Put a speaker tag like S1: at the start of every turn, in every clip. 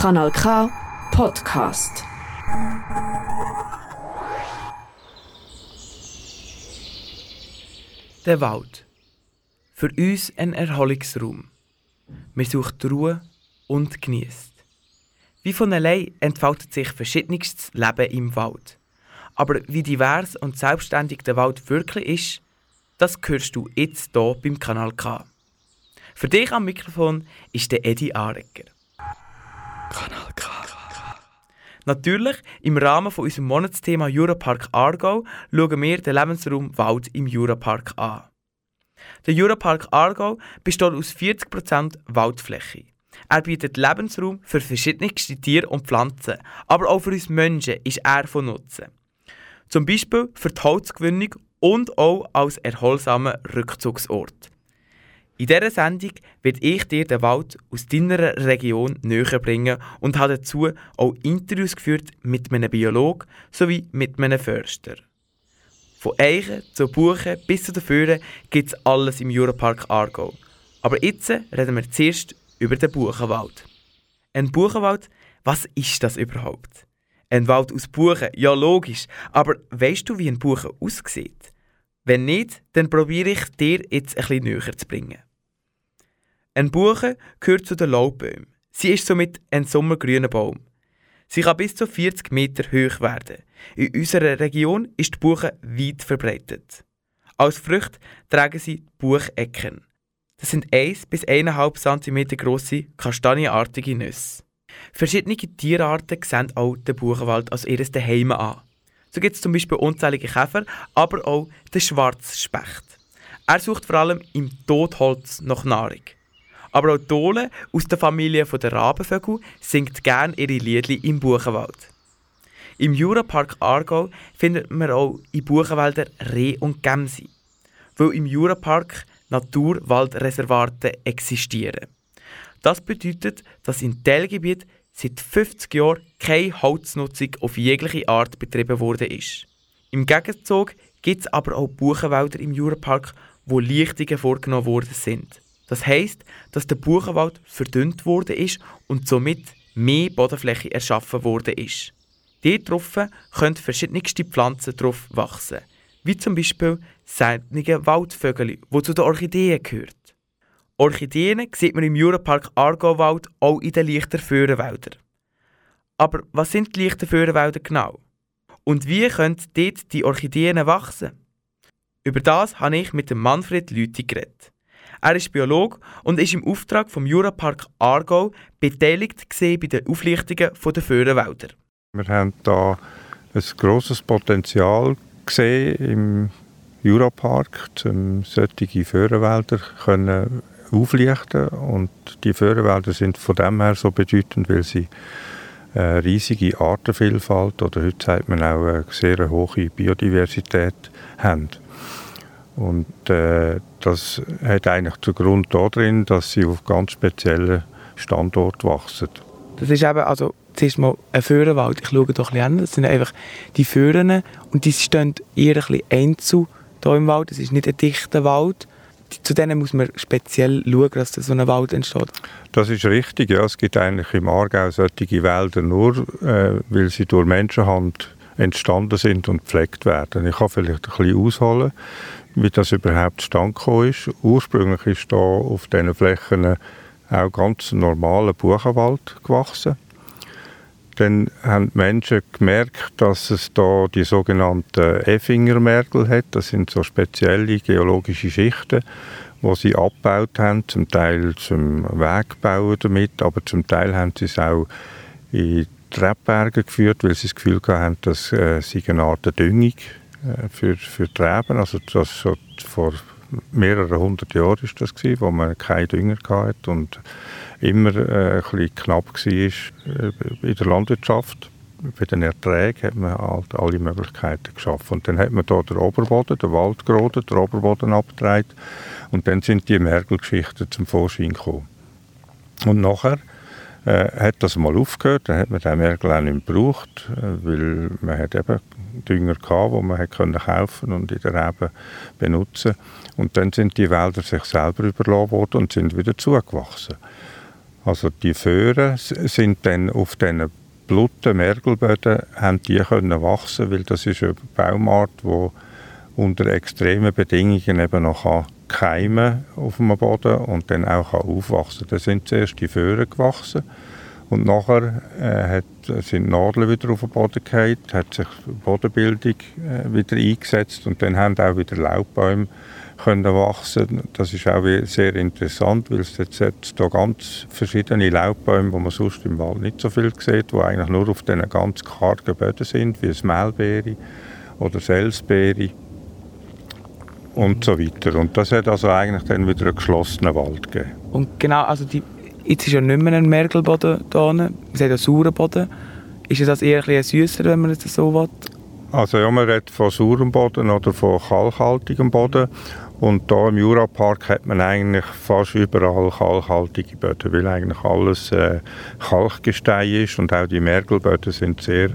S1: Kanal K Podcast.
S2: Der Wald. Für uns ein Erholungsraum. Man sucht Ruhe und genießt. Wie von allein entfaltet sich verschiedenes Leben im Wald. Aber wie divers und selbstständig der Wald wirklich ist, das hörst du jetzt hier beim Kanal K. Für dich am Mikrofon ist der Edi Arecker. Kanal K. Natürlich, im Rahmen von unserem Monatsthema Jurapark Aargau schauen wir den Lebensraum Wald im Jurapark an. Der Jurapark Aargau besteht aus 40% Waldfläche. Er bietet Lebensraum für verschiedene Tiere und Pflanzen, aber auch für uns Menschen ist er von Nutzen. Zum Beispiel für die Holzgewinnung und auch als erholsamer Rückzugsort. In dieser Sendung werde ich dir den Wald aus deiner Region näher bringen und habe dazu auch Interviews geführt mit einem Biologen sowie mit einem Förster. Von Eichen zu Buchen bis zu den Föhren gibt es alles im Jurapark Aargau. Aber jetzt reden wir zuerst über den Buchenwald. Ein Buchenwald, was ist das überhaupt? Ein Wald aus Buchen, ja logisch, aber weißt du, wie ein Buchen aussieht? Wenn nicht, dann probiere ich dir jetzt ein bisschen näher zu bringen. Ein Buche gehört zu den Laubbäumen. Sie ist somit ein sommergrüner Baum. Sie kann bis zu 40 Meter hoch werden. In unserer Region ist die Buche weit verbreitet. Als Frucht tragen sie Buchecken. Das sind 1 bis 1,5 cm grosse, kastanienartige Nüsse. Verschiedene Tierarten sehen auch den Buchenwald als ihres Heim an. So gibt es zum Beispiel unzählige Käfer, aber auch den Schwarzspecht. Er sucht vor allem im Totholz nach Nahrung. Aber auch Dole aus der Familie der Rabenvögel singt gern ihre Liedli im Buchenwald. Im Jurapark Aargau findet man auch in Buchenwäldern Reh und Gämse, weil im Jurapark Naturwaldreservate existieren. Das bedeutet, dass in Teilgebiet seit 50 Jahren keine Holznutzung auf jegliche Art betrieben ist. Im Gegenzug gibt es aber auch Buchenwälder im Jurapark, wo Lichtungen vorgenommen worden sind. Das heisst, dass der Buchenwald verdünnt worden ist und somit mehr Bodenfläche erschaffen worden ist. Dort drauf können verschiedenste Pflanzen drauf wachsen, wie zum Beispiel seltene Waldvögel, die zu den Orchideen gehört. Orchideen sieht man im Jurapark Aargauwald auch in den leichten Föhrenwäldern. Aber was sind die leichten Föhrenwälder genau? Und wie können dort die Orchideen wachsen? Über das habe ich mit dem Manfred Lüthi geredet. Er ist Biologe und ist im Auftrag vom Jurapark Aargau beteiligt bei den Auflichtungen der Föhrenwälder.
S3: Wir haben da ein grosses Potenzial gesehen im Jurapark, um solche Föhrenwälder können und die Föhrenwälder sind von dem her so bedeutend, weil sie eine riesige Artenvielfalt oder heute sagt man auch eine sehr hohe Biodiversität haben. Und äh, das hat eigentlich den Grund darin, dass sie auf ganz speziellen Standorten wachsen.
S2: Das ist eben, also zuerst mal ein Föhrenwald. Ich schaue doch ein bisschen an. Das sind einfach die Föhren und die stehen eher ein bisschen einzeln hier im Wald. Es ist nicht ein dichter Wald. Zu denen muss man speziell schauen, dass so ein Wald entsteht.
S3: Das ist richtig. Ja. Es gibt eigentlich im Aargau solche Wälder nur, äh, weil sie durch Menschenhand entstanden sind und gepflegt werden. Ich kann vielleicht ein bisschen ausholen wie das überhaupt zustande ist. Ursprünglich ist da auf diesen Flächen auch ganz normaler Buchenwald gewachsen. Dann haben die Menschen gemerkt, dass es da die sogenannten Effingermergel hat. Das sind so spezielle geologische Schichten, wo sie abgebaut haben, zum Teil zum Wegbau damit, aber zum Teil haben sie es auch in die Rebberge geführt, weil sie das Gefühl hatten, dass äh, sie eine Art Düngung für, für die Reben. Also das schon vor mehreren hundert Jahren ist das gewesen, wo man keine Dünger hatte und immer äh, ein knapp war äh, in der Landwirtschaft. Bei den Erträgen hat man halt alle Möglichkeiten geschaffen. Und dann hat man da den Oberboden, den Wald gerodet, den Oberboden abgedreht und dann sind die Mergelgeschichten zum Vorschein gekommen. Und nachher äh, hat das mal aufgehört, dann hat man den Mergel auch nicht gebraucht, äh, weil man hat eben Dünger gehabt, die man können kaufen und in der Rebe benutzen Und dann sind die Wälder sich selber überlassen worden und sind wieder zugewachsen. Also die Föhren sind dann auf diesen bluten Mergelböden haben die können wachsen, weil das ist eine Baumart, die unter extremen Bedingungen eben noch keimen auf dem Boden und dann auch aufwachsen kann. Da sind zuerst die Föhren gewachsen und nachher äh, hat, sind Nadeln wieder auf den Boden gefallen, hat sich die Bodenbildung äh, wieder eingesetzt und dann haben auch wieder Laubbäume können wachsen. Das ist auch sehr interessant, weil es jetzt, jetzt hier ganz verschiedene Laubbäume, die man sonst im Wald nicht so viel sieht, die eigentlich nur auf diesen ganz kargen Böden sind, wie Melbeere oder Selsbeere und so weiter. Und das hat also eigentlich dann wieder einen geschlossenen Wald gegeben.
S2: Und genau, also die, jetzt ist ja nicht mehr ein Mergelboden da, es hat einen sauren Boden. Ist das eher ein süßer, wenn man es so will?
S3: Also ja, man redet von saurem Boden oder von kalkhaltigem Boden. Und hier im Jurapark hat man eigentlich fast überall kalkhaltige Böden, weil eigentlich alles äh, Kalkgestein ist und auch die Mergelböden sind sehr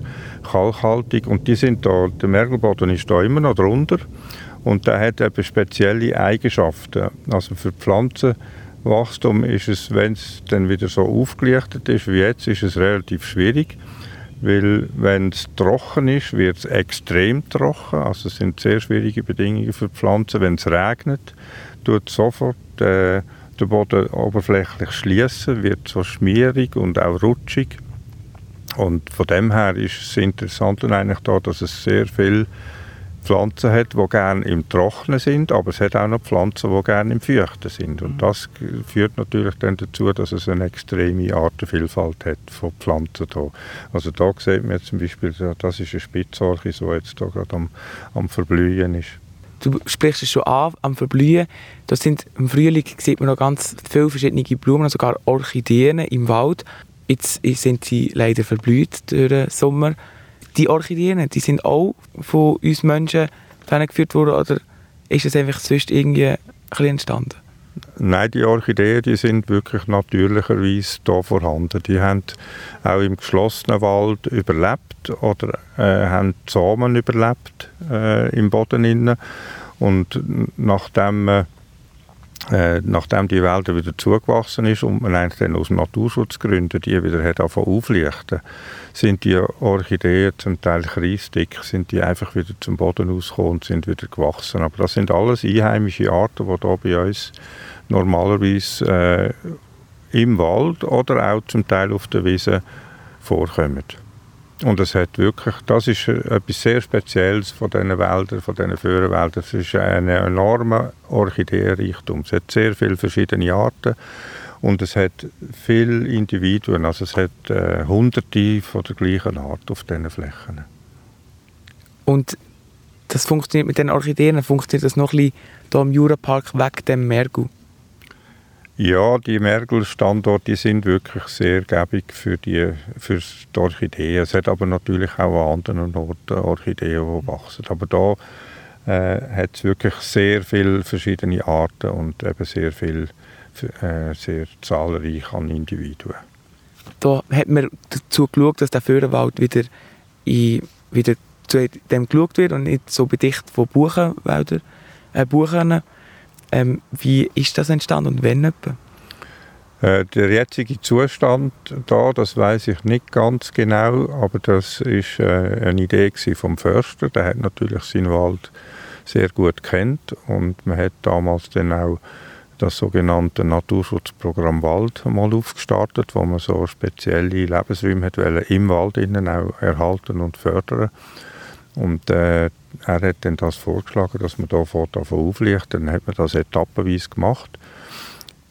S3: kalkhaltig. Und die sind da, der Mergelboden ist da immer noch drunter und der hat eben spezielle Eigenschaften. Also für Pflanzenwachstum ist es, wenn es dann wieder so aufgelichtet ist wie jetzt, ist es relativ schwierig weil wenn es trocken ist, wird es extrem trocken. Also es sind sehr schwierige Bedingungen für Pflanzen. Wenn es regnet, tut sofort äh, der Boden oberflächlich schließen, wird so schmierig und auch rutschig. Und von dem her ist es interessant eigentlich da, dass es sehr viel Pflanzen hat, die gerne im Trocknen sind, aber es hat auch noch Pflanzen, die gerne im Feuchten sind. Und das führt natürlich dann dazu, dass es eine extreme Artenvielfalt hat von Pflanzen hier. Also da sieht man zum Beispiel, das ist eine Spitzorche, die jetzt hier gerade am, am Verblühen ist.
S2: Du sprichst es schon an, am Verblühen. Das sind, Im Frühling sieht man noch ganz viele verschiedene Blumen, sogar Orchideen im Wald. Jetzt sind sie leider verblüht durch den Sommer die Orchideen, die sind auch von uns Menschen geführt worden oder ist es einfach sonst irgendwie ein entstanden?
S3: Nein, die Orchideen die sind wirklich natürlicherweise hier vorhanden. Die haben auch im geschlossenen Wald überlebt oder äh, haben Samen überlebt äh, im Boden. Innen. Und nachdem äh, äh, nachdem die Wälder wieder zugewachsen ist und man eigentlich dann aus Naturschutzgründen die wieder hat auflichten sind die Orchideen zum Teil kreisdick, sind die einfach wieder zum Boden ausgekommen und sind wieder gewachsen. Aber das sind alles einheimische Arten, die hier bei uns normalerweise äh, im Wald oder auch zum Teil auf der Wiese vorkommen. Und es hat wirklich, das ist etwas sehr Spezielles von diesen Wäldern, von diesen Föhrenwäldern. Es ist ein enormer Orchideenreichtum. Es hat sehr viele verschiedene Arten und es hat viele Individuen. Also es hat äh, hunderte von der gleichen Art auf diesen Flächen.
S2: Und das funktioniert mit den Orchideen, funktioniert das noch ein bisschen hier im Jurapark weg dem Mergu?
S3: Ja, die Mergelstandorte sind wirklich sehr gäbig für die, für die Orchideen. Es hat aber natürlich auch an anderen Orten Orchideen, die wachsen. Aber da äh, hat es wirklich sehr viele verschiedene Arten und eben sehr viel, äh, sehr zahlreich an Individuen.
S2: Da hat man dazu geschaut, dass der Föhrenwald wieder, in, wieder zu dem geschaut wird und nicht so bedicht von Buchenwäldern, äh, Buchen ähm, wie ist das entstanden und wann etwa?
S3: Äh, der jetzige Zustand da, das weiß ich nicht ganz genau, aber das ist äh, eine Idee vom Förster. Der hat natürlich seinen Wald sehr gut kennt und man hat damals dann auch das sogenannte Naturschutzprogramm Wald mal aufgestartet, wo man so spezielle Lebensräume hat im Wald innen auch erhalten und fördern. Und äh, er hat dann das vorgeschlagen, dass man da davon auflichten. Dann hat man das etappenweise gemacht.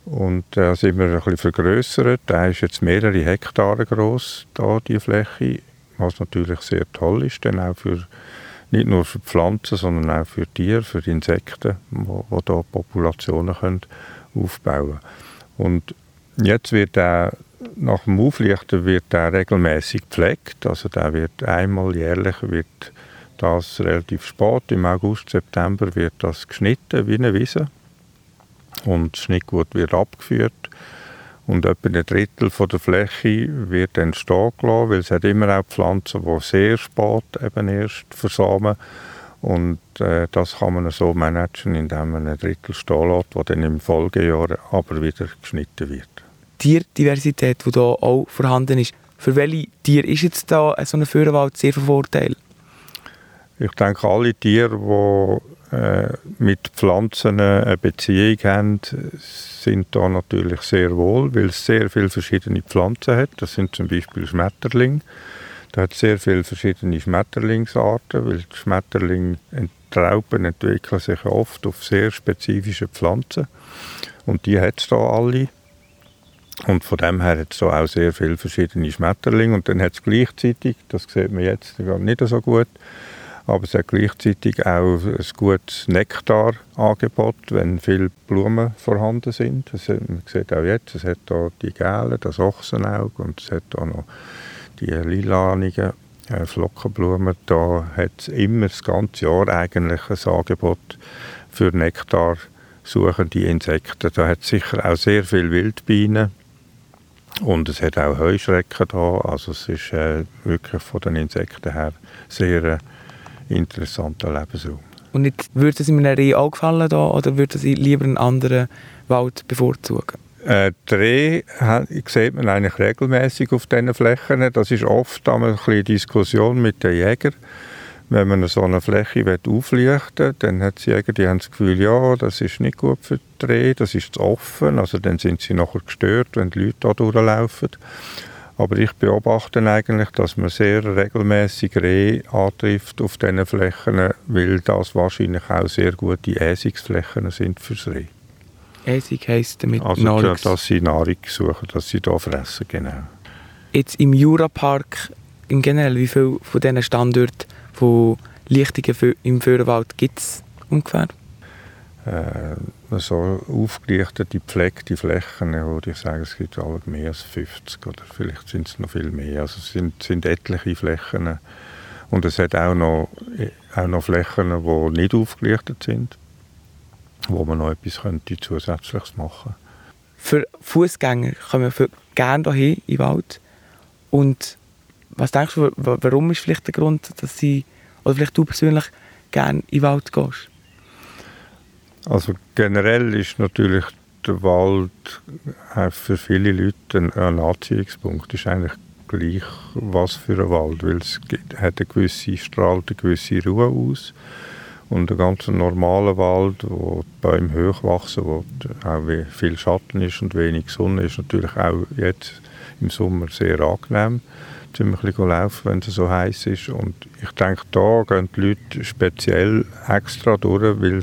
S3: Und da äh, sind wir ein bisschen vergrößert. Der ist jetzt mehrere Hektare groß, da die Fläche, was natürlich sehr toll ist, dann auch für nicht nur für Pflanzen, sondern auch für Tiere, für Insekten, wo, wo da Populationen können aufbauen. Und jetzt wird er nach dem Auflichten wird er regelmäßig gepflegt, also der wird einmal jährlich wird das relativ spät, im August, September wird das geschnitten wie eine Wiese und das Schnittgut wird abgeführt und etwa ein Drittel von der Fläche wird dann stehen gelassen, weil es hat immer auch Pflanzen, die sehr spät eben erst versamen und äh, das kann man so managen, indem man ein Drittel stehen lässt, das dann im Folgejahr aber wieder geschnitten wird.
S2: Tierdiversität, die hier auch vorhanden ist. Für welche Tiere ist jetzt da so ein Föhrenwald sehr von Vorteil?
S3: Ich denke, alle Tiere, die äh, mit Pflanzen eine Beziehung haben, sind da natürlich sehr wohl, weil es sehr viele verschiedene Pflanzen hat. Das sind zum Beispiel Schmetterlinge. Da hat sehr viele verschiedene Schmetterlingsarten, weil die Schmetterlinge Trauben entwickeln sich oft auf sehr spezifische Pflanzen und die hat es da alle. Und von dem her hat es auch sehr viele verschiedene Schmetterlinge und dann hat es gleichzeitig, das sieht man jetzt nicht so gut, aber es hat gleichzeitig auch ein gutes Nektarangebot, wenn viele Blumen vorhanden sind. Das, man sieht auch jetzt, es hat hier die gelben, das Ochsenauge und es hat auch noch die lilanigen äh, Flockenblumen. Da hat es immer das ganze Jahr eigentlich ein Angebot für Nektar suchende Insekten. Da hat es sicher auch sehr viele Wildbienen und es hat auch Heuschrecken da. Also es ist äh, wirklich von den Insekten her sehr äh, interessanter Lebensraum.
S2: Und jetzt, würde es in einer Reh auch gefallen da, oder würde Sie lieber einen anderen Wald bevorzugen?
S3: Äh, Dreh sieht man eigentlich regelmäßig auf diesen Flächen. Das ist oft eine Diskussion mit den Jägern. Wenn man so eine Fläche auflichten will, dann hat die Jäger die haben das Gefühl, ja, das ist nicht gut für die Dreh, das ist zu offen. Also dann sind sie nachher gestört, wenn die Leute da durchlaufen. Aber ich beobachte eigentlich, dass man sehr regelmäßig Reh antrifft auf diesen Flächen, weil das wahrscheinlich auch sehr gute Äsungsflächen sind fürs Reh.
S2: Essig heisst damit
S3: also, Nahrung. dass sie Nahrung suchen, dass sie hier fressen, genau.
S2: Jetzt im Jurapark im Generell, wie viele von diesen Standorten von Lichtungen im Föhrenwald gibt es ungefähr?
S3: Äh, so aufgerichtete, gepflegte Flächen, würde ich sagen, es gibt alle mehr als 50 oder vielleicht sind es noch viel mehr. Also es sind, sind etliche Flächen und es hat auch noch, auch noch Flächen, die nicht aufgerichtet sind wo man noch etwas könnte Zusätzliches machen
S2: Für Fußgänger kommen wir gerne hierher in den Wald. Und was denkst du, warum ist vielleicht der Grund, dass sie, oder vielleicht du persönlich, gerne in den Wald gehst?
S3: Also generell ist natürlich der Wald für viele Leute ein Anziehungspunkt. Es ist eigentlich gleich, was für ein Wald, weil es hat eine gewisse, strahlt eine gewisse Ruhe aus und ein ganz normaler Wald, wo Bäume hoch wachsen, wo auch viel Schatten ist und wenig Sonne, ist natürlich auch jetzt im Sommer sehr angenehm, zum ein laufen, wenn es so heiß ist. Und ich denke, da gehen die Leute speziell extra durch, weil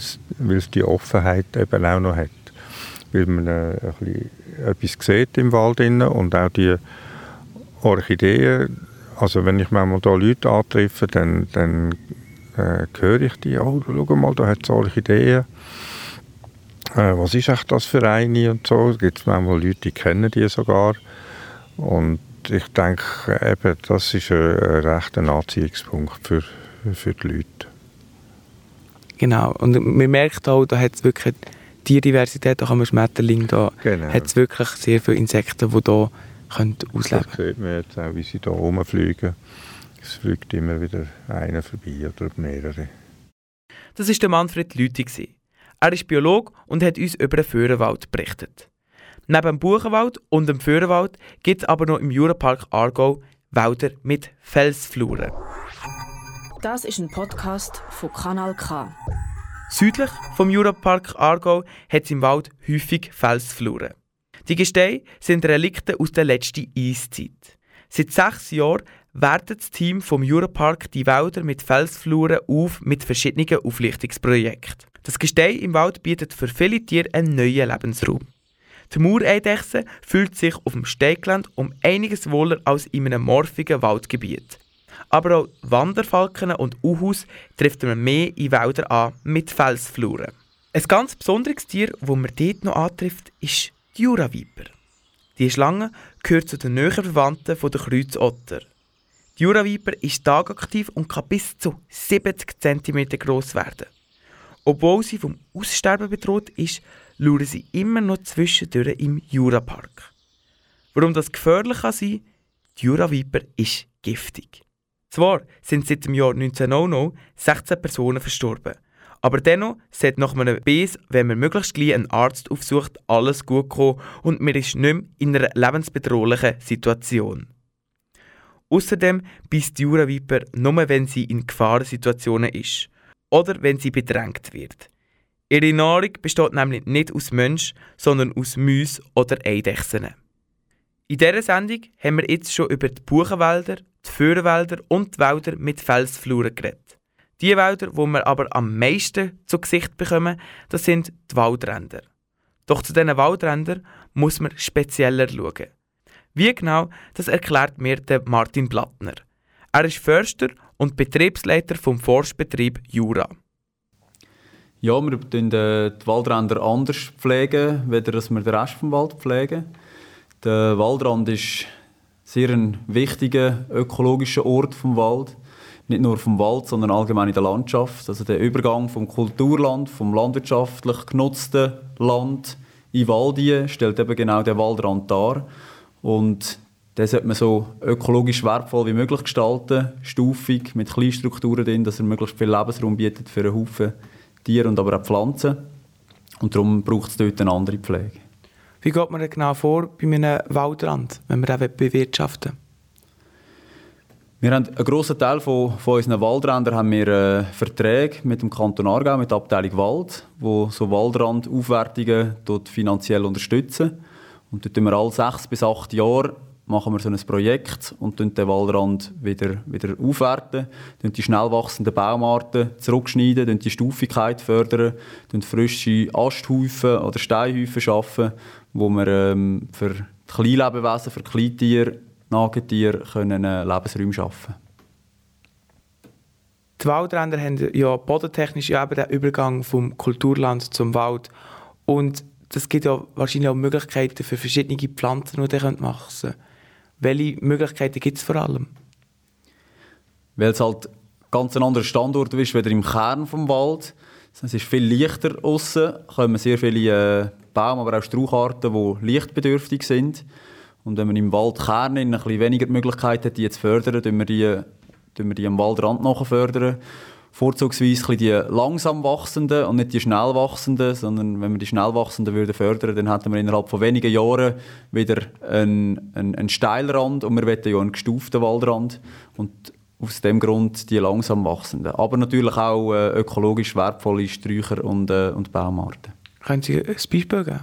S3: es die Offenheit eben auch noch hat. Weil man äh, ein bisschen etwas sieht im Wald und auch die Orchideen, also wenn ich manchmal da Leute antreffe, dann, dann äh, höre ich die, oh, schau mal, da hat es Orchideen. Äh, was ist das für eine und so. Es gibt manchmal Leute, die kennen die sogar. Und ich denke, eben, das ist ein, ein rechter Anziehungspunkt für, für die Leute.
S2: Genau, und man merkt auch, da hat es wirklich Tierdiversität, da kann man Schmetterling, da genau. hat es wirklich sehr viele Insekten, die hier ausleben können.
S3: Das sieht man jetzt auch, wie sie hier rumfliegen. Es fliegt immer wieder einer vorbei oder mehrere.
S2: Das war der Manfred Lüthi. Er ist Biologe und hat uns über den Föhrenwald berichtet. Neben dem Buchenwald und dem Föhrenwald gibt es aber noch im Jurapark Aargau Wälder mit Felsfluren.
S1: Das ist ein Podcast von Kanal K.
S2: Südlich vom Jurapark Aargau hat es im Wald häufig Felsfluren. Die Gesteine sind Relikte aus der letzten Eiszeit. Seit sechs Jahren wertet das Team vom Jurapark die Wälder mit Felsfluren auf mit verschiedenen Auflichtungsprojekten. Das Gestein im Wald bietet für viele Tiere einen neuen Lebensraum. Die Maureidechse fühlt sich auf dem Steingelände um einiges wohler als in einem morphigen Waldgebiet. Aber auch Wanderfalken und Uhus trifft man mehr in Wälder an mit Felsfluren. Ein ganz besonderes Tier, das man dort noch antrifft, ist die Juraviper. Die Schlange gehört zu den näheren Verwandten der Kreuzotter. Die Juraviper ist tagaktiv und kann bis zu 70 cm groß werden. Obwohl sie vom Aussterben bedroht ist, luren sie immer noch zwischendurch im Jurapark. Warum das gefährlich kann sein die Juraviper ist giftig. Zwar sind seit dem Jahr 1900 16 Personen verstorben, Aber dennoch sollte nach einem Biss, wenn man möglichst gleich einen Arzt aufsucht, alles gut kommen und man ist nicht mehr in einer lebensbedrohlichen Situation. Außerdem beißt die Juraviper nur, wenn sie in Gefahrensituationen ist oder wenn sie bedrängt wird. Ihre Nahrung besteht nämlich nicht aus Mensch, sondern aus Mäusen oder Eidechsen. In dieser Sendung haben wir jetzt schon über die Buchenwälder, die Föhrenwälder und die Wälder mit Felsfluren geredet. Die Wälder, wo wir aber am meisten zu Gesicht bekommen, das sind die Waldränder. Doch zu diesen Waldrändern muss man spezieller schauen. Wie genau, das erklärt mir Martin Blattner. Er ist Förster und Betriebsleiter vom Forstbetrieb Jura.
S4: Ja, wir pflegen äh, die Waldränder anders, pflegen, weder dass wir den Rest vom Wald pflegen. Der Waldrand ist sehr ein wichtiger ökologischer Ort vom Wald. Nicht nur vom Wald, sondern allgemein in der Landschaft. Also der Übergang vom Kulturland, vom landwirtschaftlich genutzten Land in Waldie stellt eben genau den Waldrand dar. Und den sollte man so ökologisch wertvoll wie möglich gestalten, stufig, mit Kleinstrukturen drin, dass er möglichst viel Lebensraum bietet für einen Haufen Tiere und aber auch Pflanzen. Und darum braucht es dort eine andere Pflege.
S2: Wie geht man denn genau vor bei einem Waldrand, wenn wir den bewirtschaften
S4: wir haben einen grossen Teil von, von unseren Waldrändern haben wir äh, Verträge mit dem Kanton Aargau, mit der Abteilung Wald, wo so Waldrandaufwertungen dort finanziell unterstützen. Und dort wir alle sechs bis acht Jahre machen wir so ein Projekt und den Waldrand wieder, wieder aufwerten, die schnell wachsenden Baumarten zurückschneiden, die Stufigkeit fördern, frische Asthäufen oder Steinhäufen schaffen, wo wir ähm, für die Kleinlebewesen, für Kleintiere, Nagetiere können äh, Lebensräume schaffen.
S2: Die Waldränder haben ja bodentechnisch eben den Übergang vom Kulturland zum Wald und das gibt ja wahrscheinlich auch Möglichkeiten für verschiedene Pflanzen, die die wachsen können. Welche Möglichkeiten gibt es vor allem?
S4: Weil es halt ganz ein anderer Standort ist, weder im Kern des Wald. Es ist viel leichter außen, kommen sehr viele äh, Baum-, aber auch Straucharten, die lichtbedürftig sind. Und wenn man im Waldkern ein weniger die Möglichkeit hat, die zu fördern, fördern wir die, wir die am Waldrand nachher fördern vorzugsweise die langsam wachsenden und nicht die schnell wachsenden, sondern wenn wir die schnell wachsenden würden fördern, dann hätten wir innerhalb von wenigen Jahren wieder einen, einen, einen Steilrand und wir wollen ja einen gestuften Waldrand und aus dem Grund die langsam wachsenden. Aber natürlich auch äh, ökologisch wertvolle Sträucher und, äh, und Baumarten.
S2: Können Sie ein Beispiel geben?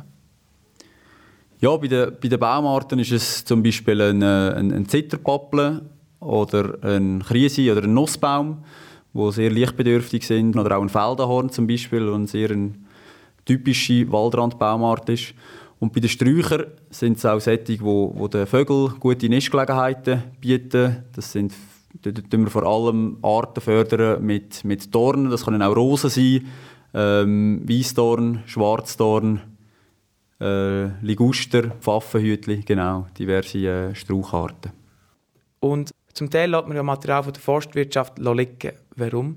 S4: Ja, bei den, bei den Baumarten ist es zum Beispiel ein, äh, ein, ein Zitterpappel oder ein Krise oder ein Nussbaum die sehr lichtbedürftig sind. Oder auch ein Feldenhorn zum Beispiel, ein sehr eine typische Waldrandbaumart ist. Und bei den Sträuchern sind es auch solche, wo, wo den Vögeln gute Nistgelegenheiten bieten. Das sind dort wir vor allem Arten fördern mit, mit Dornen. Das können auch Rosen sein, ähm, Weissdorn, Schwarzdorn, äh, Liguster, Pfaffenhütli, genau, diverse äh, Straucharten.
S2: Und zum Teil lässt man ja Material von der Forstwirtschaft liegen. Warum?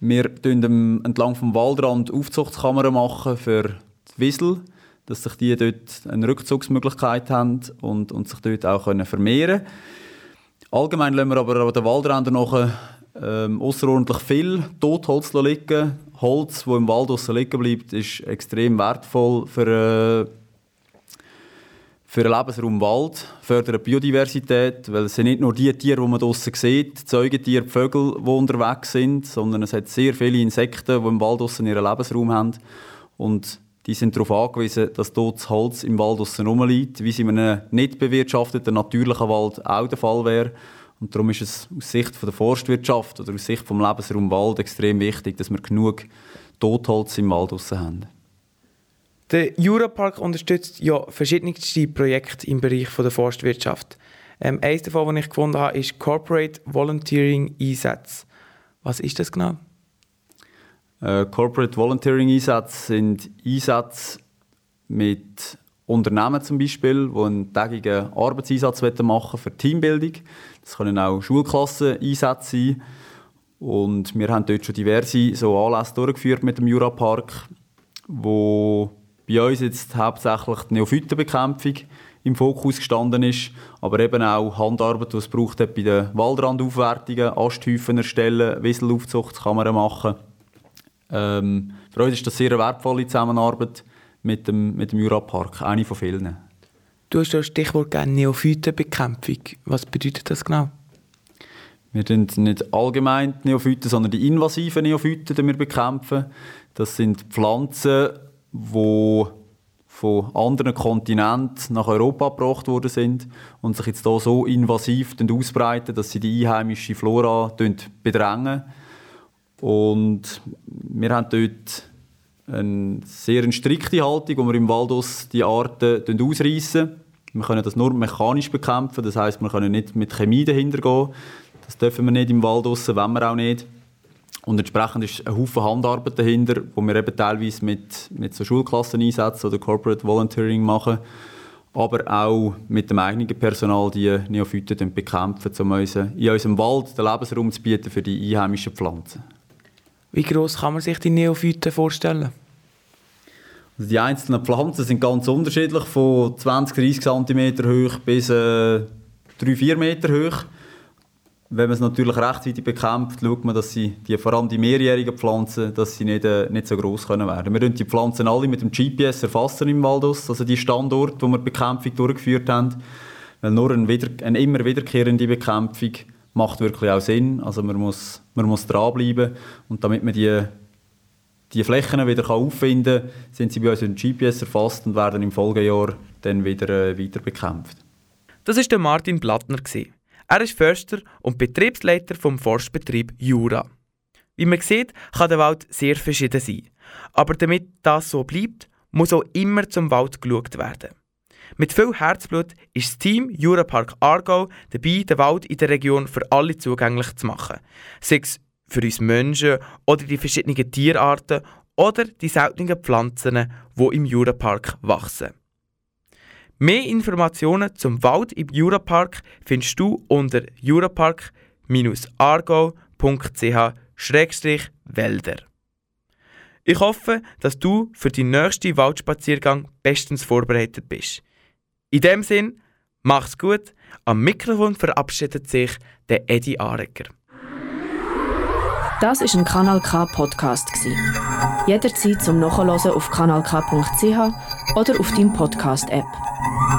S4: Wir machen entlang vom Waldrand Aufzuchtskammern machen für die Wiesel, dass sich die dort eine Rückzugsmöglichkeit haben und, und sich dort auch können vermehren können. Allgemein lassen wir aber an den Waldrändern noch ähm, außerordentlich viel Totholz liegen. Holz, das im Wald liegen bleibt, ist extrem wertvoll für äh, für den Lebensraum Wald, fördern Biodiversität, weil es sind nicht nur die Tiere, die man draußen sieht, Zeugentiere, die Vögel, die unterwegs sind, sondern es hat sehr viele Insekten, die im Wald draussen ihren Lebensraum haben und die sind darauf angewiesen, dass dort Holz im Wald draussen rumliegt, wie es in einem nicht bewirtschafteten natürlichen Wald auch der Fall wäre. Und darum ist es aus Sicht der Forstwirtschaft oder aus Sicht vom Lebensraum Wald extrem wichtig, dass wir genug Totholz im Wald draussen haben.
S2: Der Jurapark unterstützt ja verschiedenste Projekte im Bereich der Forstwirtschaft. Ähm, eines davon, das ich gefunden habe, ist Corporate Volunteering Einsätze. Was ist das genau?
S4: Äh, Corporate Volunteering Einsätze sind Einsätze mit Unternehmen zum Beispiel, die einen tägigen Arbeitseinsatz machen für Teambildung. Das können auch Schulklassen-Einsätze sein. Und wir haben dort schon diverse so Anlässe durchgeführt mit dem Jurapark, wo bei uns jetzt hauptsächlich die Neophytenbekämpfung im Fokus gestanden ist, aber eben auch Handarbeit, die es braucht hat bei den Waldrandaufwertungen, Asthäufen erstellen, Wieselaufzuchtskammern machen. Ähm, für uns ist das sehr eine wertvolle Zusammenarbeit mit dem, mit dem Jurapark, eine von vielen.
S2: Du hast das Stichwort gerne Neophytenbekämpfung. Was bedeutet das genau?
S4: Wir bekämpfen nicht allgemein Neophyten, sondern die invasiven Neophyten die wir bekämpfen. Das sind Pflanzen, die von anderen Kontinenten nach Europa gebracht worden sind und sich jetzt hier so invasiv ausbreiten, dass sie die einheimische Flora bedrängen. Und wir haben dort eine sehr strikte Haltung, wo wir im Waldus die Arten ausreißen. Wir können das nur mechanisch bekämpfen, das heißt, wir können nicht mit Chemie dahinter gehen. Das dürfen wir nicht im Wald draussen, wollen wir auch nicht. Und entsprechend ist ein Haufen Handarbeit dahinter, wo wir eben teilweise mit, mit so Schulklassen einsetzen oder Corporate Volunteering machen, aber auch mit dem eigenen Personal die Neophyten bekämpfen, um in unserem Wald den Lebensraum zu bieten für die einheimischen Pflanzen.
S2: Wie groß kann man sich die Neophyten vorstellen?
S4: Also die einzelnen Pflanzen sind ganz unterschiedlich, von 20, 30 cm hoch bis äh, 3-4 Meter hoch. Wenn man es natürlich rechtzeitig bekämpft, schaut man, dass sie, die, vor allem die mehrjährigen Pflanzen, dass sie nicht, äh, nicht so groß können werden. Wir die Pflanzen alle mit dem GPS erfassen im Waldus, also die Standorte, wo wir die Bekämpfung durchgeführt haben. Weil nur eine, wieder, eine immer wiederkehrende Bekämpfung macht wirklich auch Sinn. Also man muss, man muss dranbleiben und damit man die, die Flächen wieder auffinden kann, sind sie bei uns in GPS erfasst und werden im Folgejahr dann wieder äh, weiter bekämpft.
S2: Das ist der Martin Blattner. Gewesen. Er ist Förster und Betriebsleiter vom Forstbetrieb Jura. Wie man sieht, kann der Wald sehr verschieden sein. Aber damit das so bleibt, muss auch immer zum Wald geschaut werden. Mit viel Herzblut ist das Team Jurapark Aargau dabei, den Wald in der Region für alle zugänglich zu machen. Sei es für uns Menschen oder die verschiedenen Tierarten oder die seltenen Pflanzen, die im Jurapark wachsen. Mehr Informationen zum Wald im Jurapark findest du unter jurapark-argau.ch-wälder. Ich hoffe, dass du für den nächsten Waldspaziergang bestens vorbereitet bist. In dem Sinn, mach's gut. Am Mikrofon verabschiedet sich der Eddie Arecker.
S1: Das ist ein Kanal K Podcast Jederzeit zum Nachhören auf kanalk.ch oder auf deinem Podcast App. Thank you.